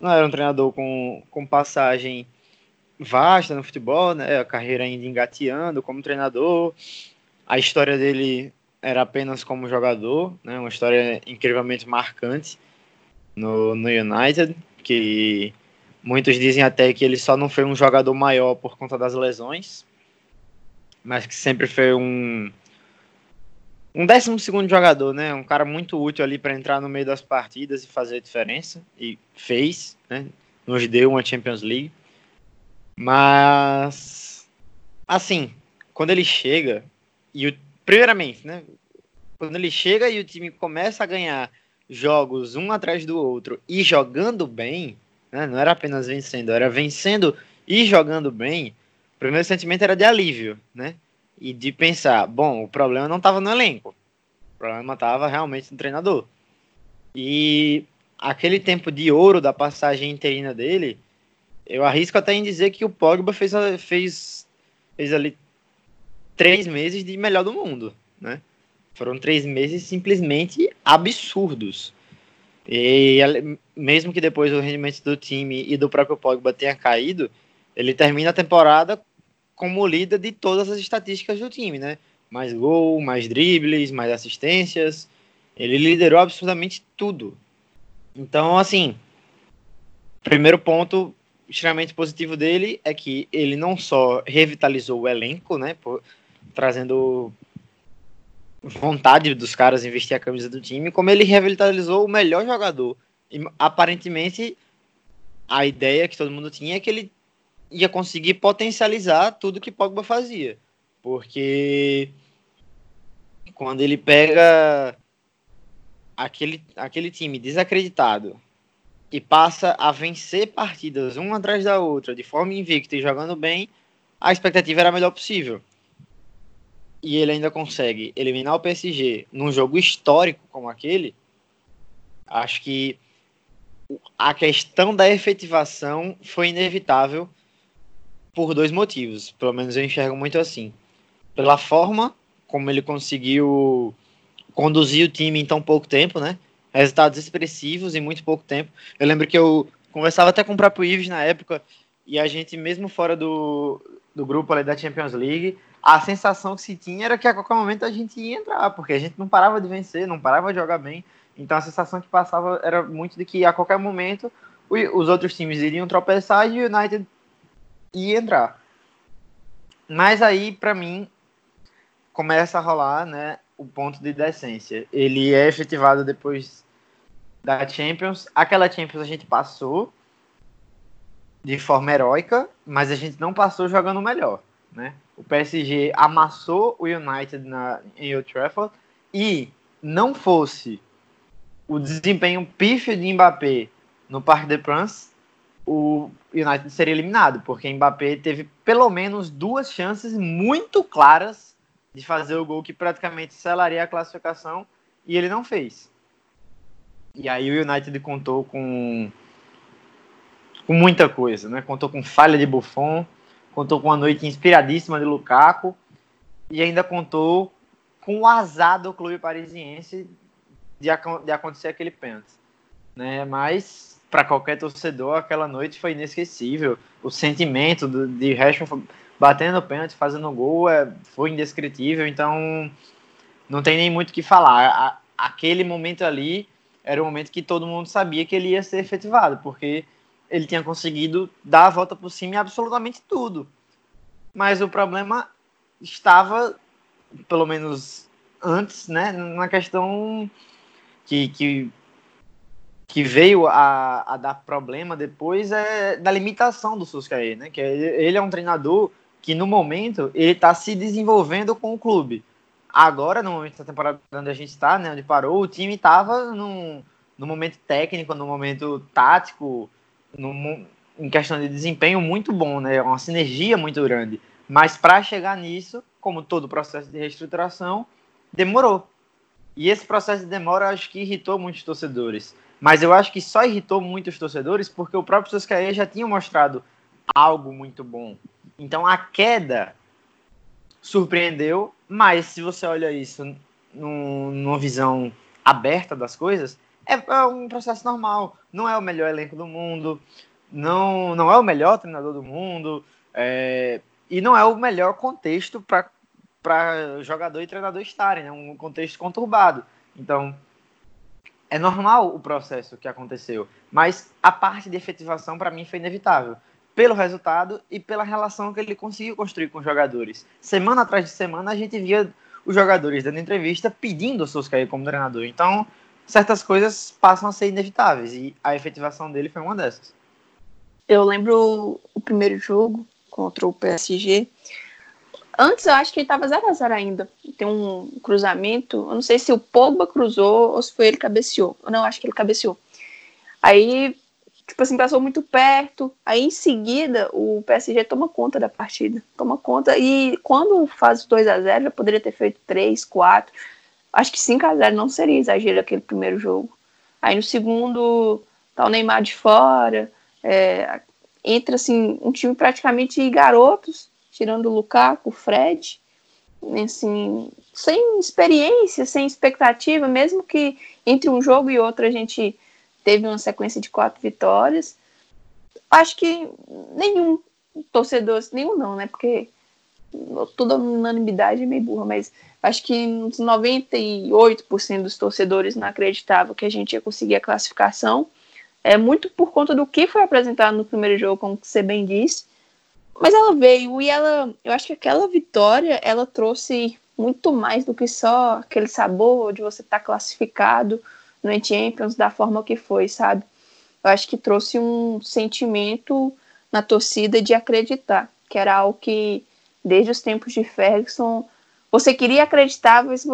não era um treinador com, com passagem vasta no futebol, né? A carreira ainda engateando como treinador. A história dele era apenas como jogador, né? Uma história incrivelmente marcante no, no United, que muitos dizem até que ele só não foi um jogador maior por conta das lesões, mas que sempre foi um um décimo segundo jogador, né? Um cara muito útil ali para entrar no meio das partidas e fazer a diferença. E fez, né? Nos deu uma Champions League. Mas, assim, quando ele chega, e o, primeiramente, né? Quando ele chega e o time começa a ganhar jogos um atrás do outro e jogando bem, né? Não era apenas vencendo, era vencendo e jogando bem. O primeiro sentimento era de alívio, né? e de pensar, bom, o problema não estava no elenco, o problema estava realmente no treinador. E aquele tempo de ouro da passagem interina dele, eu arrisco até em dizer que o Pogba fez, fez, fez ali três meses de melhor do mundo, né? Foram três meses simplesmente absurdos. E mesmo que depois o rendimento do time e do próprio Pogba tenha caído, ele termina a temporada como líder de todas as estatísticas do time, né? Mais gol, mais dribles, mais assistências. Ele liderou absolutamente tudo. Então, assim, primeiro ponto extremamente positivo dele é que ele não só revitalizou o elenco, né, por, trazendo vontade dos caras em vestir a camisa do time, como ele revitalizou o melhor jogador. E aparentemente a ideia que todo mundo tinha é que ele ia conseguir potencializar tudo que Pogba fazia. Porque quando ele pega aquele, aquele time desacreditado e passa a vencer partidas uma atrás da outra de forma invicta e jogando bem, a expectativa era a melhor possível. E ele ainda consegue eliminar o PSG num jogo histórico como aquele. Acho que a questão da efetivação foi inevitável por dois motivos. Pelo menos eu enxergo muito assim. Pela forma como ele conseguiu conduzir o time em tão pouco tempo, né? Resultados expressivos em muito pouco tempo. Eu lembro que eu conversava até com o próprio Ives na época, e a gente, mesmo fora do, do grupo ali da Champions League, a sensação que se tinha era que a qualquer momento a gente ia entrar, porque a gente não parava de vencer, não parava de jogar bem. Então a sensação que passava era muito de que a qualquer momento os outros times iriam tropeçar e o United e entrar. Mas aí, para mim, começa a rolar né, o ponto de decência. Ele é efetivado depois da Champions. Aquela Champions a gente passou de forma heróica, mas a gente não passou jogando melhor. Né? O PSG amassou o United na, em Old Trafford e não fosse o desempenho pífio de Mbappé no Parque des Princes, o United seria eliminado, porque Mbappé teve pelo menos duas chances muito claras de fazer o gol que praticamente selaria a classificação e ele não fez. E aí o United contou com, com muita coisa, né? Contou com falha de Buffon, contou com uma noite inspiradíssima de Lukaku e ainda contou com o azar do clube parisiense de, de acontecer aquele pênalti, né? Mas para qualquer torcedor aquela noite foi inesquecível. O sentimento do, de Rashford batendo pênalti, fazendo gol, é, foi indescritível. Então não tem nem muito o que falar. A, aquele momento ali era o momento que todo mundo sabia que ele ia ser efetivado, porque ele tinha conseguido dar a volta por cima em absolutamente tudo. Mas o problema estava, pelo menos antes, né, na questão que, que, que veio a, a dar problema depois é da limitação do Suscaí, né, que ele é um treinador que no momento ele está se desenvolvendo com o clube. Agora, no momento da temporada onde a gente está, né, onde parou, o time estava no momento técnico, no momento tático, no, em questão de desempenho muito bom, né, uma sinergia muito grande. Mas para chegar nisso, como todo processo de reestruturação, demorou. E esse processo de demora acho que irritou muitos torcedores. Mas eu acho que só irritou muitos torcedores porque o próprio Soscaé já tinha mostrado algo muito bom. Então a queda surpreendeu, mas se você olha isso num, numa visão aberta das coisas, é, é, um processo normal. Não é o melhor elenco do mundo, não, não é o melhor treinador do mundo, é, e não é o melhor contexto para jogador e treinador estarem, né? um contexto conturbado. Então, é normal o processo que aconteceu, mas a parte de efetivação para mim foi inevitável pelo resultado e pela relação que ele conseguiu construir com os jogadores. Semana atrás de semana a gente via os jogadores dando entrevista pedindo o Solskjaer como treinador. Então, certas coisas passam a ser inevitáveis e a efetivação dele foi uma dessas. Eu lembro o primeiro jogo contra o PSG. Antes eu acho que ele estava 0 a 0 ainda. Tem um cruzamento, eu não sei se o Pogba cruzou ou se foi ele que cabeceou. Eu não acho que ele cabeceou. Aí tipo assim, passou muito perto. Aí em seguida o PSG toma conta da partida. Toma conta. E quando faz 2 a 0 já poderia ter feito 3, 4. Acho que 5 a 0 não seria exagero aquele primeiro jogo. Aí no segundo tá o Neymar de fora. É, entra assim, um time praticamente garotos, tirando o Lukaku, o Fred. Assim, sem experiência, sem expectativa, mesmo que entre um jogo e outro a gente teve uma sequência de quatro vitórias. Acho que nenhum torcedor, nenhum não, né? Porque toda unanimidade é meio burra, mas acho que uns 98% dos torcedores não acreditavam que a gente ia conseguir a classificação. É muito por conta do que foi apresentado no primeiro jogo, como você bem disse. Mas ela veio e ela, eu acho que aquela vitória, ela trouxe muito mais do que só aquele sabor de você estar tá classificado, no Champions da forma que foi, sabe? Eu acho que trouxe um sentimento na torcida de acreditar, que era algo que desde os tempos de Ferguson você queria acreditar, mas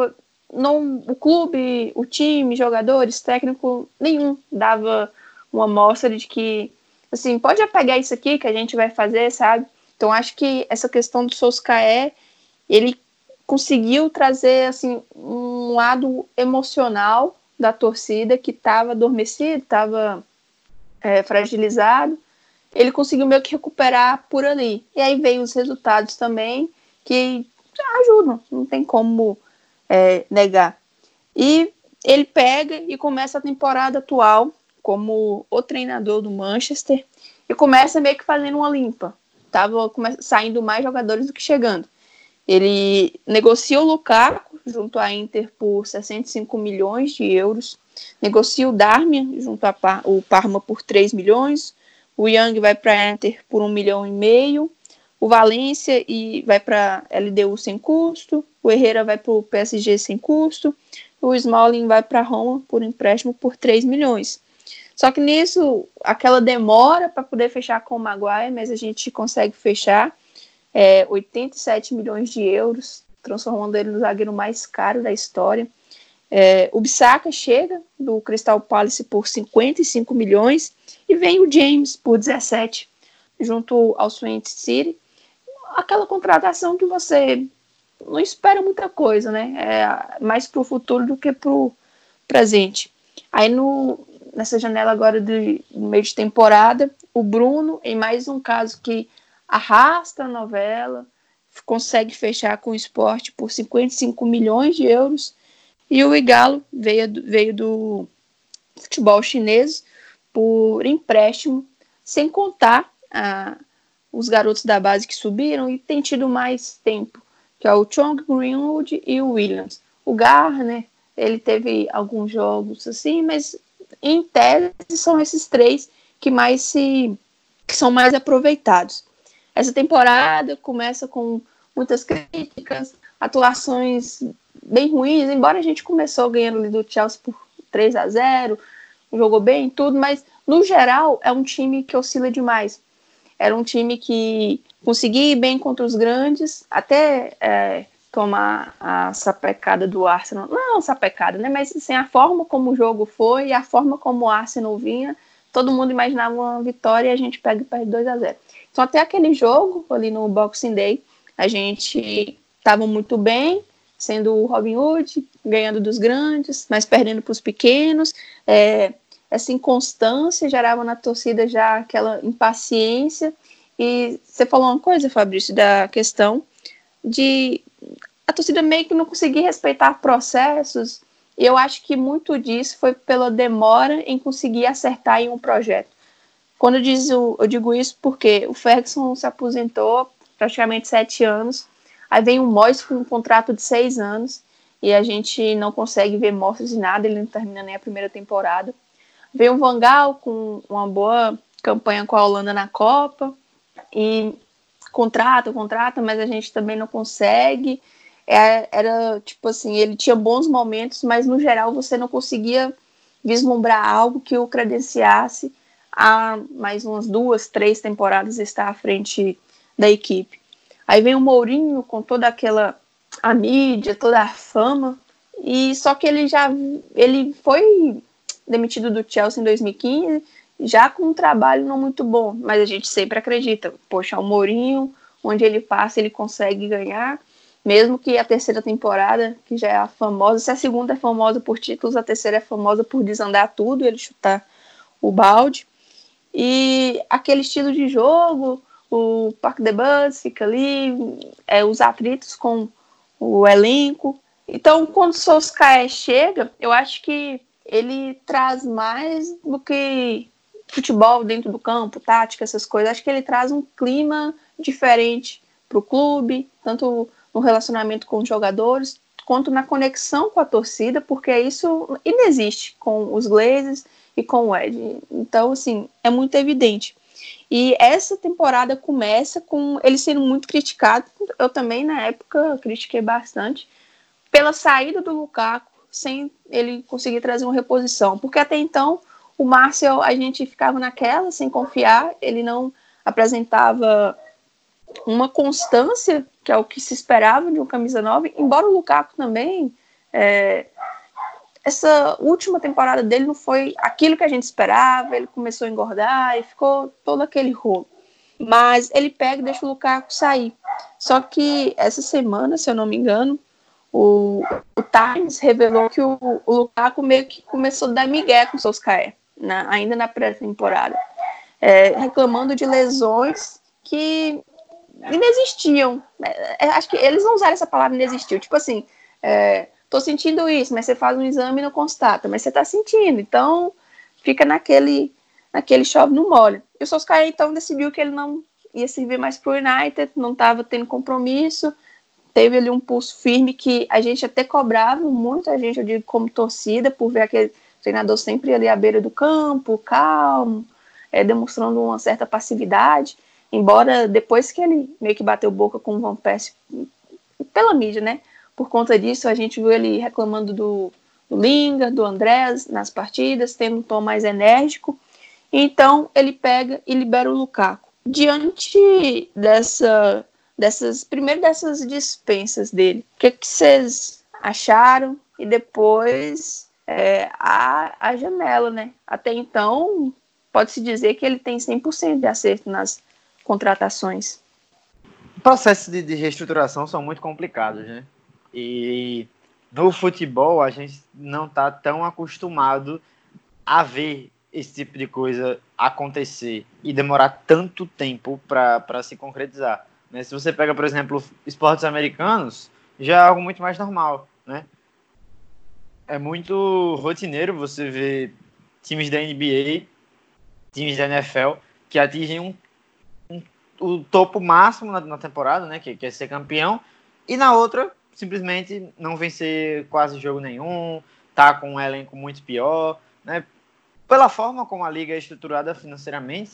não, o clube, o time, jogadores, técnico nenhum dava uma mostra de que assim pode apagar isso aqui que a gente vai fazer, sabe? Então acho que essa questão do Solskjaer ele conseguiu trazer assim um lado emocional da torcida que estava adormecido, estava é, fragilizado. Ele conseguiu meio que recuperar por ali. E aí veio os resultados também que ajudam, não tem como é, negar. E ele pega e começa a temporada atual como o treinador do Manchester e começa meio que fazendo uma limpa. Tava saindo mais jogadores do que chegando. Ele negocia o Lukaku junto à Inter por 65 milhões de euros, negocia o Darmian junto ao Parma por 3 milhões, o Young vai para a Inter por 1 milhão e meio, o Valência e vai para LDU sem custo, o Herrera vai para o PSG sem custo, o Smalling vai para Roma por empréstimo por 3 milhões. Só que nisso, aquela demora para poder fechar com o Maguire, mas a gente consegue fechar é, 87 milhões de euros, transformando ele no zagueiro mais caro da história. É, o Bissaka chega do Crystal Palace por 55 milhões e vem o James por 17, junto ao Swansea City. Aquela contratação que você não espera muita coisa, né? É mais para o futuro do que para o presente. Aí no, nessa janela agora de meio de temporada, o Bruno, em mais um caso que arrasta a novela, consegue fechar com o esporte por 55 milhões de euros. E o Igalo veio, veio do futebol chinês por empréstimo, sem contar a, os garotos da base que subiram e tem tido mais tempo, que é o Chong Greenwood e o Williams. O Garner, ele teve alguns jogos assim, mas em tese são esses três que mais se que são mais aproveitados. Essa temporada começa com muitas críticas, atuações bem ruins, embora a gente começou ganhando ali do Chelsea por 3 a 0 jogou bem tudo, mas no geral é um time que oscila demais. Era um time que conseguia ir bem contra os grandes, até é, tomar a sapecada do Arsenal. Não sapecada, né? Mas assim, a forma como o jogo foi e a forma como o Arsenal vinha, todo mundo imaginava uma vitória e a gente pega e perde 2 a 0 Então até aquele jogo ali no Boxing Day, a gente estava muito bem, sendo o Robin Hood, ganhando dos grandes, mas perdendo para os pequenos. É, essa inconstância gerava na torcida já aquela impaciência. E você falou uma coisa, Fabrício, da questão de a torcida meio que não conseguir respeitar processos. E eu acho que muito disso foi pela demora em conseguir acertar em um projeto. Quando eu, digo, eu digo isso porque o Ferguson se aposentou praticamente sete anos, aí vem o Moyes com um contrato de seis anos e a gente não consegue ver mostras de nada, ele não termina nem a primeira temporada. Vem o Vangal com uma boa campanha com a Holanda na Copa e contrata, contrata, mas a gente também não consegue. É, era tipo assim, ele tinha bons momentos, mas no geral você não conseguia vislumbrar algo que o credenciasse a mais umas duas, três temporadas estar à frente da equipe. Aí vem o Mourinho com toda aquela a mídia, toda a fama, e só que ele já ele foi demitido do Chelsea em 2015, já com um trabalho não muito bom, mas a gente sempre acredita, poxa, o Mourinho, onde ele passa, ele consegue ganhar, mesmo que a terceira temporada, que já é a famosa, se a segunda é famosa por títulos, a terceira é famosa por desandar tudo, ele chutar o balde. E aquele estilo de jogo, o Parque de Bus fica ali, é, os atritos com o elenco. Então, quando o Solskjaer chega, eu acho que ele traz mais do que futebol dentro do campo, tática, essas coisas. Acho que ele traz um clima diferente para o clube, tanto no relacionamento com os jogadores, quanto na conexão com a torcida, porque isso inexiste com os Glazers e com o Ed. Então, assim, é muito evidente. E essa temporada começa com ele sendo muito criticado. Eu também, na época, critiquei bastante pela saída do Lukaku sem ele conseguir trazer uma reposição. Porque até então, o Marcel, a gente ficava naquela, sem confiar, ele não apresentava uma constância, que é o que se esperava de um camisa 9, embora o Lukaku também. É, essa última temporada dele não foi aquilo que a gente esperava, ele começou a engordar e ficou todo aquele rolo. Mas ele pega e deixa o Lukaku sair. Só que essa semana, se eu não me engano, o, o Times revelou que o, o Lukaku meio que começou a dar migué com o Solskjaer, na, ainda na pré-temporada, é, reclamando de lesões que inexistiam. É, é, acho que eles não usaram essa palavra inexistiu. Tipo assim, é, tô sentindo isso, mas você faz um exame e não constata, mas você tá sentindo, então fica naquele, naquele chove no molho. E o Solskjaer então decidiu que ele não ia servir mais pro United, não estava tendo compromisso, teve ali um pulso firme que a gente até cobrava muito, a gente, eu digo, como torcida, por ver aquele treinador sempre ali à beira do campo, calmo, é, demonstrando uma certa passividade, embora depois que ele meio que bateu boca com o Van Persie pela mídia, né? Por conta disso, a gente viu ele reclamando do, do Linga, do Andrés nas partidas, tendo um tom mais enérgico. Então, ele pega e libera o Lukaku. Diante dessa dessas, primeiro dessas dispensas dele. O que, vocês acharam? E depois é, a, a janela, né? Até então, pode-se dizer que ele tem 100% de acerto nas contratações. processos de, de reestruturação são muito complicados, né? E no futebol a gente não está tão acostumado a ver esse tipo de coisa acontecer e demorar tanto tempo para se concretizar. Né? Se você pega, por exemplo, esportes americanos, já é algo muito mais normal. Né? É muito rotineiro você ver times da NBA, times da NFL, que atingem um, um o topo máximo na, na temporada, né? que, que é ser campeão, e na outra simplesmente não vencer quase jogo nenhum, tá com um elenco muito pior, né? Pela forma como a liga é estruturada financeiramente,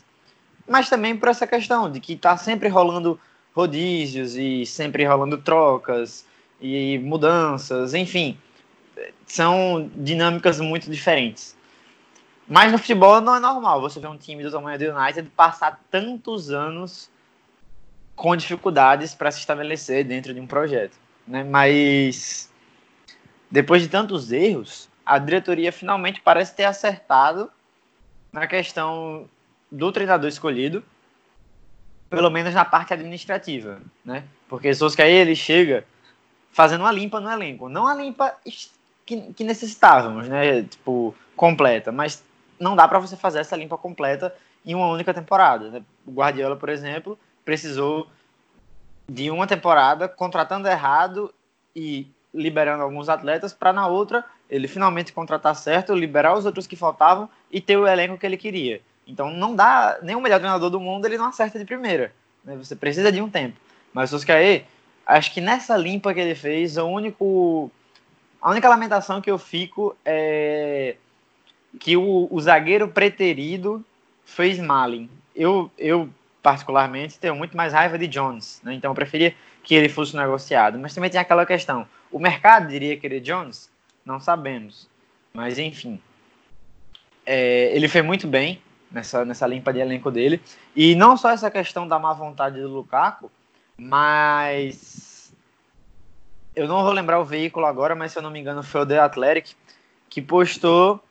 mas também por essa questão de que tá sempre rolando rodízios e sempre rolando trocas e mudanças, enfim, são dinâmicas muito diferentes. Mas no futebol não é normal você ver um time do tamanho do United passar tantos anos com dificuldades para se estabelecer dentro de um projeto né? Mas depois de tantos erros, a diretoria finalmente parece ter acertado na questão do treinador escolhido, pelo menos na parte administrativa, né? Porque Solskjaer ele chega fazendo uma limpa no elenco, não a limpa que, que necessitávamos, né? Tipo completa, mas não dá para você fazer essa limpa completa em uma única temporada. Né? O Guardiola, por exemplo, precisou de uma temporada contratando errado e liberando alguns atletas para na outra ele finalmente contratar certo, liberar os outros que faltavam e ter o elenco que ele queria. Então não dá, nem o melhor treinador do mundo ele não acerta de primeira. Né? Você precisa de um tempo. Mas o Solskjaer, acho que nessa limpa que ele fez, o único a única lamentação que eu fico é que o, o zagueiro preterido fez Malin. Eu, eu particularmente, tenho muito mais raiva de Jones, né? então eu preferia que ele fosse negociado. Mas também tem aquela questão: o mercado diria querer Jones? Não sabemos. Mas enfim, é, ele foi muito bem nessa, nessa limpa de elenco dele. E não só essa questão da má vontade do Lukaku, mas eu não vou lembrar o veículo agora, mas se eu não me engano foi o The Athletic que postou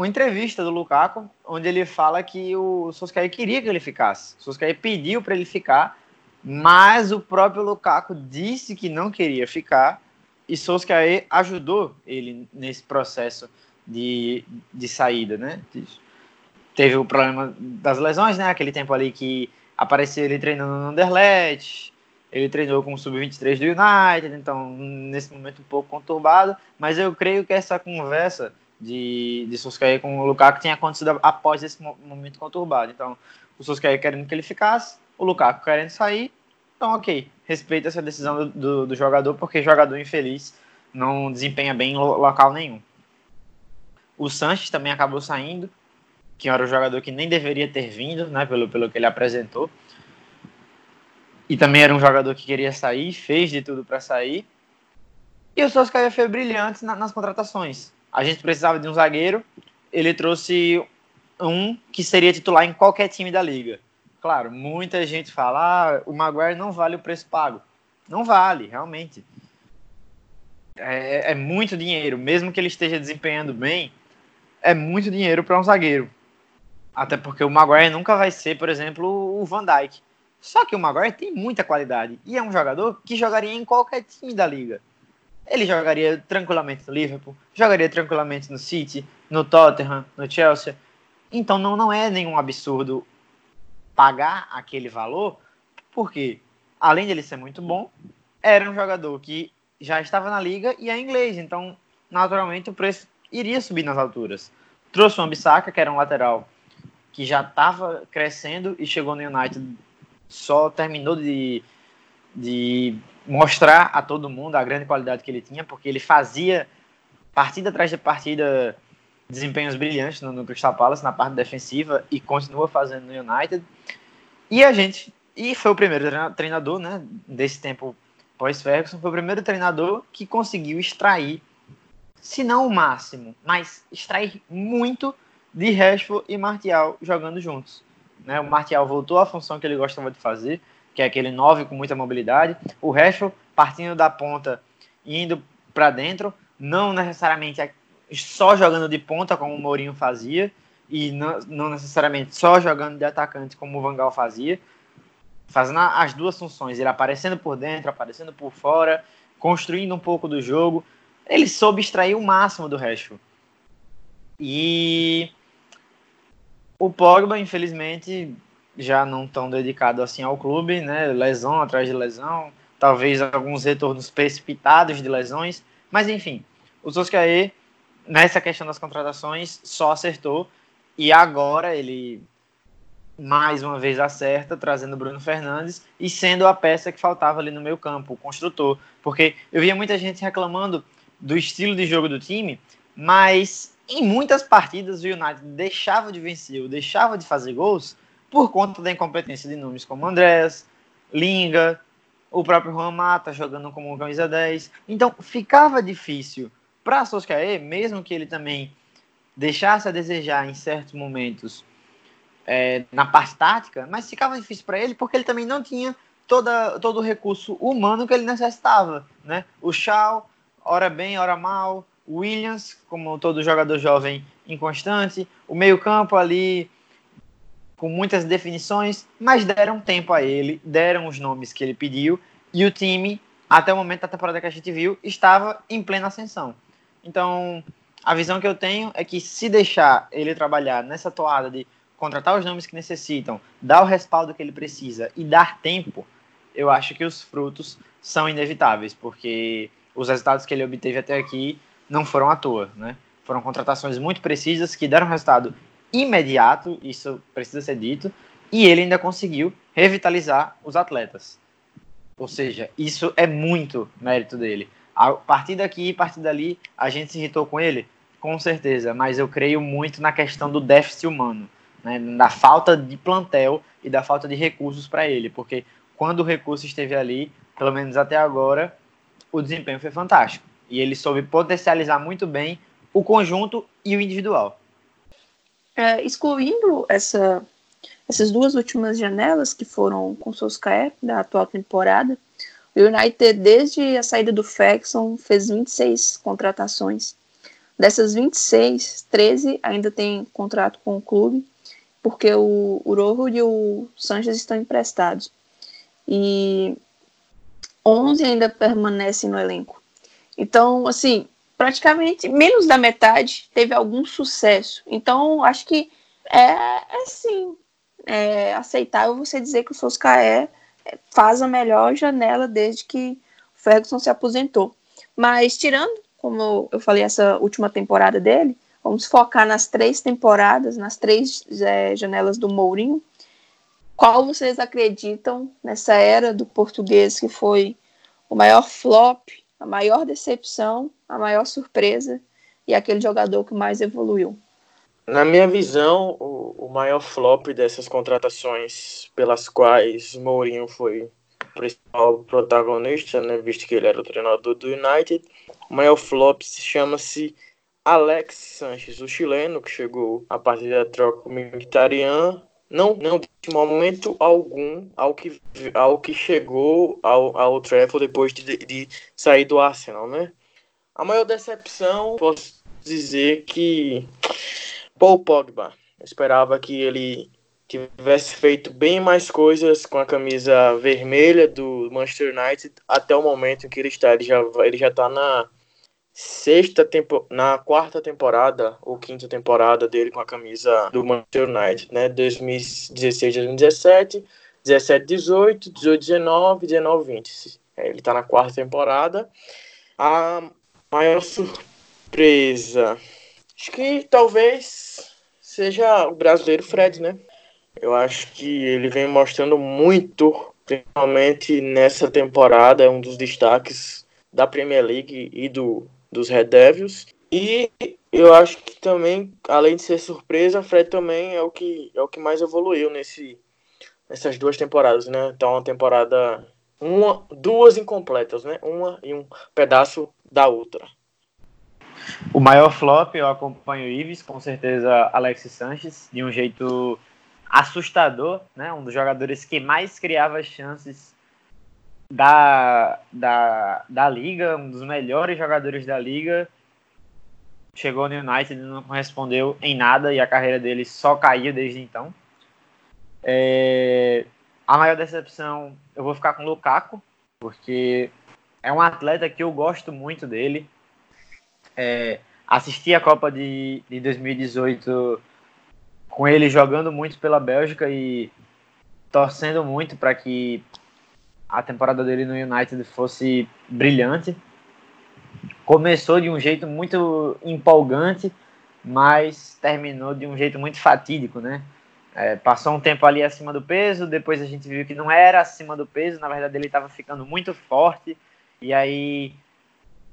uma entrevista do Lukaku, onde ele fala que o Solskjaer queria que ele ficasse. O Solskjaer pediu para ele ficar, mas o próprio Lukaku disse que não queria ficar e Solskjaer ajudou ele nesse processo de, de saída, né? Teve o problema das lesões, né? Aquele tempo ali que apareceu ele treinando no Anderlecht, ele treinou com o Sub-23 do United, então nesse momento um pouco conturbado, mas eu creio que essa conversa de, de Solskjaer com o Lukaku tinha acontecido após esse momento conturbado. Então, o Solskjaer querendo que ele ficasse, o Lukaku querendo sair, então ok, respeita essa decisão do, do, do jogador, porque jogador infeliz não desempenha bem em local nenhum. O Sanches também acabou saindo, que era um jogador que nem deveria ter vindo, né, pelo, pelo que ele apresentou. E também era um jogador que queria sair, fez de tudo para sair. E o Solskjaer foi brilhante na, nas contratações a gente precisava de um zagueiro, ele trouxe um que seria titular em qualquer time da liga. Claro, muita gente fala, ah, o Maguire não vale o preço pago. Não vale, realmente. É, é muito dinheiro, mesmo que ele esteja desempenhando bem, é muito dinheiro para um zagueiro. Até porque o Maguire nunca vai ser, por exemplo, o Van Dijk. Só que o Maguire tem muita qualidade e é um jogador que jogaria em qualquer time da liga ele jogaria tranquilamente no Liverpool, jogaria tranquilamente no City, no Tottenham, no Chelsea. Então não, não é nenhum absurdo pagar aquele valor, porque além de ele ser muito bom, era um jogador que já estava na liga e é inglês, então naturalmente o preço iria subir nas alturas. Trouxe o Ambissaca, que era um lateral que já estava crescendo e chegou no United, só terminou de, de mostrar a todo mundo a grande qualidade que ele tinha, porque ele fazia partida atrás de partida desempenhos brilhantes no, no Crystal Palace na parte defensiva e continua fazendo no United. E a gente e foi o primeiro treinador, né, desse tempo pós Ferguson, foi o primeiro treinador que conseguiu extrair, se não o máximo, mas extrair muito de Rashford e Martial jogando juntos. Né? O Martial voltou à função que ele gostava de fazer, que é aquele 9 com muita mobilidade. O resto partindo da ponta indo para dentro, não necessariamente só jogando de ponta como o Mourinho fazia e não, não necessariamente só jogando de atacante como o Vangal fazia. fazendo as duas funções, ele aparecendo por dentro, aparecendo por fora, construindo um pouco do jogo. Ele soube extrair o máximo do Rashford. E o Pogba, infelizmente, já não tão dedicado assim ao clube, né? Lesão atrás de lesão, talvez alguns retornos precipitados de lesões, mas enfim, o Solskjaer nessa questão das contratações só acertou e agora ele mais uma vez acerta, trazendo Bruno Fernandes e sendo a peça que faltava ali no meio campo, o construtor. Porque eu via muita gente reclamando do estilo de jogo do time, mas em muitas partidas o United deixava de vencer, ou deixava de fazer gols por conta da incompetência de nomes como Andrés, Linga, o próprio Juan Mata jogando como camisa 10. Então ficava difícil para Solskjaer, mesmo que ele também deixasse a desejar em certos momentos é, na parte tática, mas ficava difícil para ele porque ele também não tinha toda, todo o recurso humano que ele necessitava. Né? O Shaw, ora bem, ora mal, Williams, como todo jogador jovem inconstante, o meio-campo ali com muitas definições, mas deram tempo a ele, deram os nomes que ele pediu e o time, até o momento da temporada que a gente viu, estava em plena ascensão. Então, a visão que eu tenho é que se deixar ele trabalhar nessa toada de contratar os nomes que necessitam, dar o respaldo que ele precisa e dar tempo, eu acho que os frutos são inevitáveis, porque os resultados que ele obteve até aqui não foram à toa, né? Foram contratações muito precisas que deram resultado imediato, isso precisa ser dito, e ele ainda conseguiu revitalizar os atletas. Ou seja, isso é muito mérito dele. A partir daqui e partir dali, a gente se irritou com ele? Com certeza, mas eu creio muito na questão do déficit humano né, da falta de plantel e da falta de recursos para ele, porque quando o recurso esteve ali, pelo menos até agora, o desempenho foi fantástico. E ele soube potencializar muito bem o conjunto e o individual. É, excluindo essa, essas duas últimas janelas que foram com Solskjaer da atual temporada, o United, desde a saída do Ferguson, fez 26 contratações. Dessas 26, 13 ainda tem contrato com o clube porque o, o Rojo e o Sanches estão emprestados. E 11 ainda permanecem no elenco. Então, assim, praticamente menos da metade teve algum sucesso. Então, acho que é, é sim é aceitável você dizer que o Soscaé faz a melhor janela desde que o Ferguson se aposentou. Mas tirando, como eu falei, essa última temporada dele, Vamos focar nas três temporadas, nas três é, janelas do Mourinho. Qual vocês acreditam nessa era do português que foi o maior flop, a maior decepção, a maior surpresa e aquele jogador que mais evoluiu? Na minha visão, o, o maior flop dessas contratações pelas quais Mourinho foi o principal protagonista, né, visto que ele era o treinador do United, o maior flop se chama-se Alex Sanches, o chileno, que chegou a partir da troca com o Mkhitaryan, não, não de momento algum ao que, ao que chegou ao, ao Trafford depois de, de sair do Arsenal, né? A maior decepção, posso dizer que Paul Pogba. Eu esperava que ele tivesse feito bem mais coisas com a camisa vermelha do Manchester United até o momento em que ele está. Ele já ele já está na sexta tempo, na quarta temporada ou quinta temporada dele com a camisa do Manchester United, né? 2016, 2017, 17, 18, 18, 19, 19, 20. ele tá na quarta temporada. A maior surpresa, acho que talvez seja o brasileiro Fred, né? Eu acho que ele vem mostrando muito, principalmente nessa temporada, é um dos destaques da Premier League e do dos Red Devils. E eu acho que também, além de ser surpresa, Fred também é o que, é o que mais evoluiu nesse, nessas duas temporadas, né? Então, uma temporada, uma, duas incompletas, né? Uma e um pedaço da outra. O maior flop, eu acompanho o Ives, com certeza Alexis Sanches, de um jeito assustador, né? Um dos jogadores que mais criava chances da, da, da liga, um dos melhores jogadores da liga. Chegou no United e não correspondeu em nada e a carreira dele só caiu desde então. É, a maior decepção, eu vou ficar com o Lukaku, porque é um atleta que eu gosto muito dele. É, assisti a Copa de, de 2018 com ele jogando muito pela Bélgica e torcendo muito para que a temporada dele no United fosse brilhante. Começou de um jeito muito empolgante, mas terminou de um jeito muito fatídico, né? É, passou um tempo ali acima do peso, depois a gente viu que não era acima do peso, na verdade ele estava ficando muito forte, e aí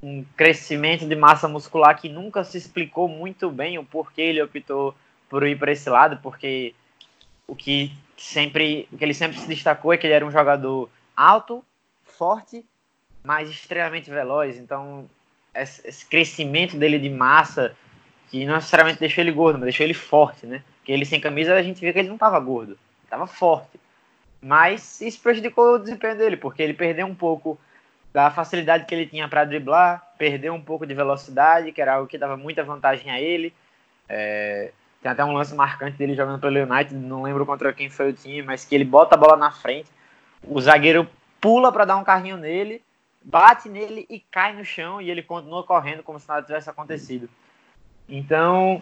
um crescimento de massa muscular que nunca se explicou muito bem o porquê ele optou por ir para esse lado, porque o que sempre, o que ele sempre se destacou é que ele era um jogador alto, forte, mas extremamente veloz. Então, esse crescimento dele de massa, que não necessariamente deixou ele gordo, mas deixou ele forte, né? Porque ele sem camisa a gente via que ele não estava gordo, estava forte. Mas isso prejudicou o desempenho dele, porque ele perdeu um pouco da facilidade que ele tinha para driblar, perdeu um pouco de velocidade, que era algo que dava muita vantagem a ele. É, tem até um lance marcante dele jogando pelo United, não lembro contra quem foi o time, mas que ele bota a bola na frente, o zagueiro pula para dar um carrinho nele, bate nele e cai no chão e ele continua correndo como se nada tivesse acontecido. Então,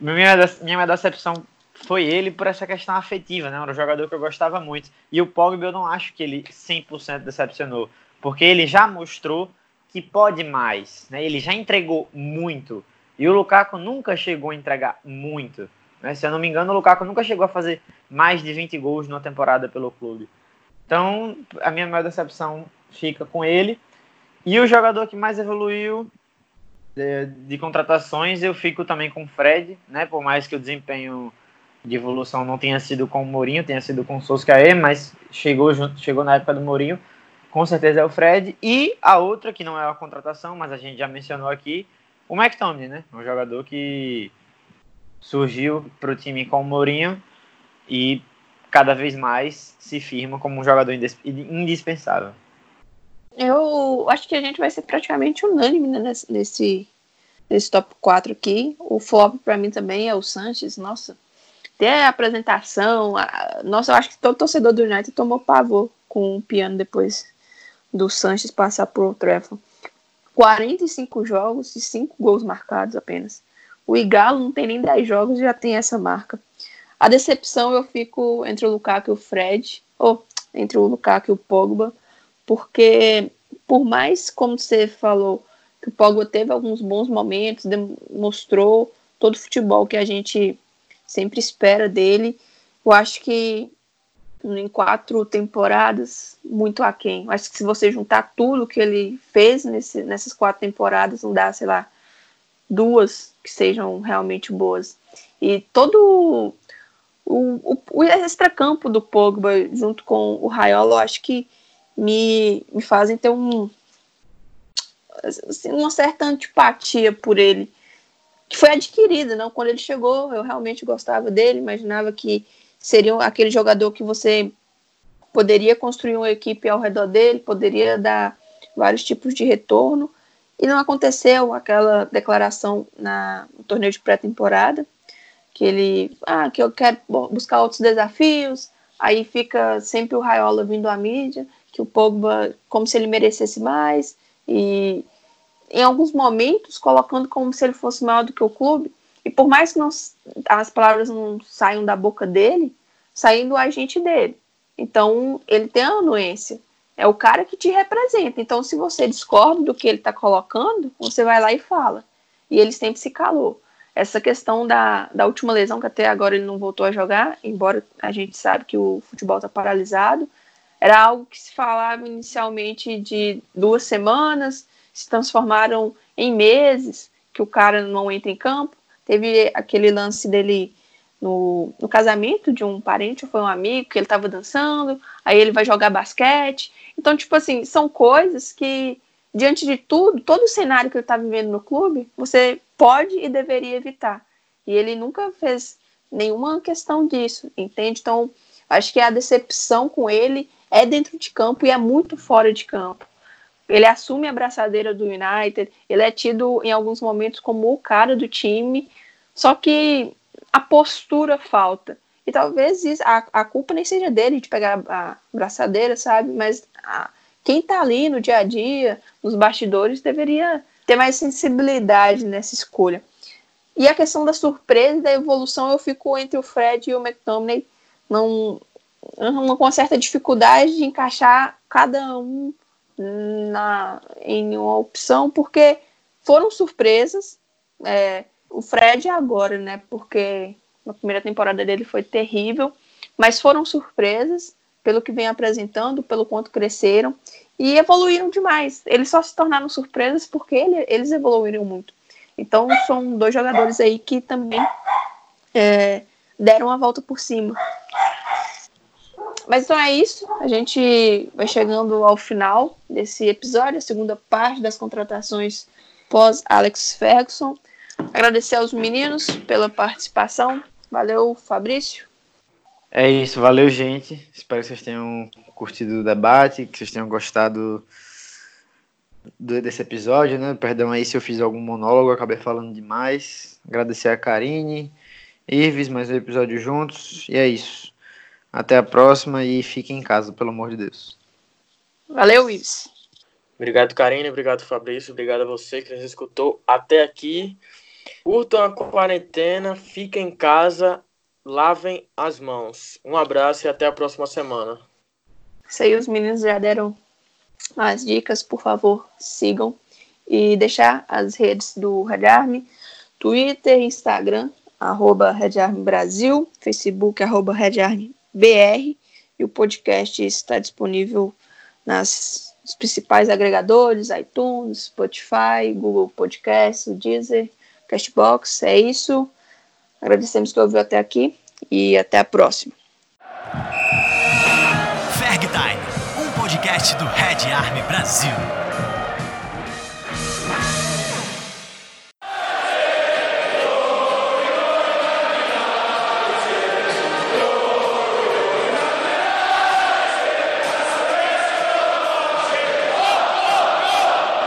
minha, minha decepção foi ele por essa questão afetiva, né? Era um jogador que eu gostava muito. E o Pogba eu não acho que ele 100% decepcionou, porque ele já mostrou que pode mais, né? Ele já entregou muito. E o Lukaku nunca chegou a entregar muito. Né? Se eu não me engano, o Lukaku nunca chegou a fazer mais de 20 gols numa temporada pelo clube. Então, a minha maior decepção fica com ele. E o jogador que mais evoluiu de, de, contratações, eu fico também com o Fred, né? Por mais que o desempenho de evolução não tenha sido com o Mourinho, tenha sido com o Solskjaer, mas chegou, junto, chegou na época do Mourinho, com certeza é o Fred. E a outra, que não é uma contratação, mas a gente já mencionou aqui, o McTominay, né? Um jogador que surgiu para o time com o Mourinho e cada vez mais se firma como um jogador indispensável. Eu acho que a gente vai ser praticamente unânime né, nesse, nesse top 4 aqui. O flop para mim também é o Sanches. Nossa, até a apresentação. A, nossa, eu acho que todo torcedor do United tomou pavor com o piano depois do Sanches passar por Trafford. 45 jogos e 5 gols marcados apenas. O Igalo não tem nem 10 jogos e já tem essa marca. A decepção eu fico entre o Lukaku e o Fred, ou entre o Lukaku e o Pogba, porque por mais como você falou que o Pogba teve alguns bons momentos, demonstrou todo o futebol que a gente sempre espera dele, eu acho que em quatro temporadas, muito aquém. Eu acho que se você juntar tudo que ele fez nesse, nessas quatro temporadas, não dá, sei lá, duas que sejam realmente boas. E todo o, o, o extracampo do Pogba junto com o Raiola, eu acho que me, me fazem ter um, assim, uma certa antipatia por ele, que foi adquirida, não? Quando ele chegou, eu realmente gostava dele, imaginava que seria aquele jogador que você poderia construir uma equipe ao redor dele, poderia dar vários tipos de retorno, e não aconteceu aquela declaração na, no torneio de pré-temporada que ele, ah, que eu quero buscar outros desafios, aí fica sempre o Raiola vindo à mídia, que o Pogba, como se ele merecesse mais, e em alguns momentos colocando como se ele fosse maior do que o clube, e por mais que não, as palavras não saiam da boca dele, saem do agente dele. Então, ele tem a anuência. É o cara que te representa. Então, se você discorda do que ele está colocando, você vai lá e fala. E ele sempre se calou. Essa questão da, da última lesão, que até agora ele não voltou a jogar, embora a gente sabe que o futebol está paralisado, era algo que se falava inicialmente de duas semanas, se transformaram em meses, que o cara não entra em campo. Teve aquele lance dele no, no casamento de um parente, ou foi um amigo, que ele estava dançando, aí ele vai jogar basquete. Então, tipo assim, são coisas que, diante de tudo, todo o cenário que ele está vivendo no clube, você pode e deveria evitar. E ele nunca fez nenhuma questão disso, entende? Então, acho que a decepção com ele é dentro de campo e é muito fora de campo. Ele assume a braçadeira do United, ele é tido em alguns momentos como o cara do time, só que a postura falta. E talvez a, a culpa nem seja dele de pegar a braçadeira, sabe? Mas a, quem tá ali no dia a dia, nos bastidores, deveria ter mais sensibilidade nessa escolha. E a questão da surpresa e da evolução, eu fico entre o Fred e o McTominay, não, com uma certa dificuldade de encaixar cada um na, em uma opção, porque foram surpresas. É, o Fred agora, né? Porque a primeira temporada dele foi terrível, mas foram surpresas pelo que vem apresentando, pelo quanto cresceram e evoluíram demais. Eles só se tornaram surpresas porque ele, eles evoluíram muito. Então são dois jogadores aí que também é, deram a volta por cima. Mas então é isso. A gente vai chegando ao final desse episódio, a segunda parte das contratações pós Alex Ferguson. Agradecer aos meninos pela participação. Valeu, Fabrício. É isso, valeu, gente. Espero que vocês tenham curtido o debate, que vocês tenham gostado desse episódio, né? Perdão aí se eu fiz algum monólogo, acabei falando demais. Agradecer a Karine, Ives, mais um episódio juntos. E é isso. Até a próxima e fiquem em casa, pelo amor de Deus. Valeu, Ives. Obrigado, Karine. Obrigado, Fabrício. Obrigado a você que nos escutou até aqui. Curtam a quarentena, fiquem em casa, lavem as mãos. Um abraço e até a próxima semana. Aí, os meninos já deram as dicas, por favor, sigam. E deixar as redes do Red Army, Twitter, Instagram, arroba Red Army Brasil, Facebook, arroba Red Army BR e o podcast está disponível nas principais agregadores, iTunes, Spotify, Google Podcasts, Deezer, Castbox. É isso. Agradecemos que ouviu até aqui e até a próxima. Ferg Time, um podcast do Red Army Brasil.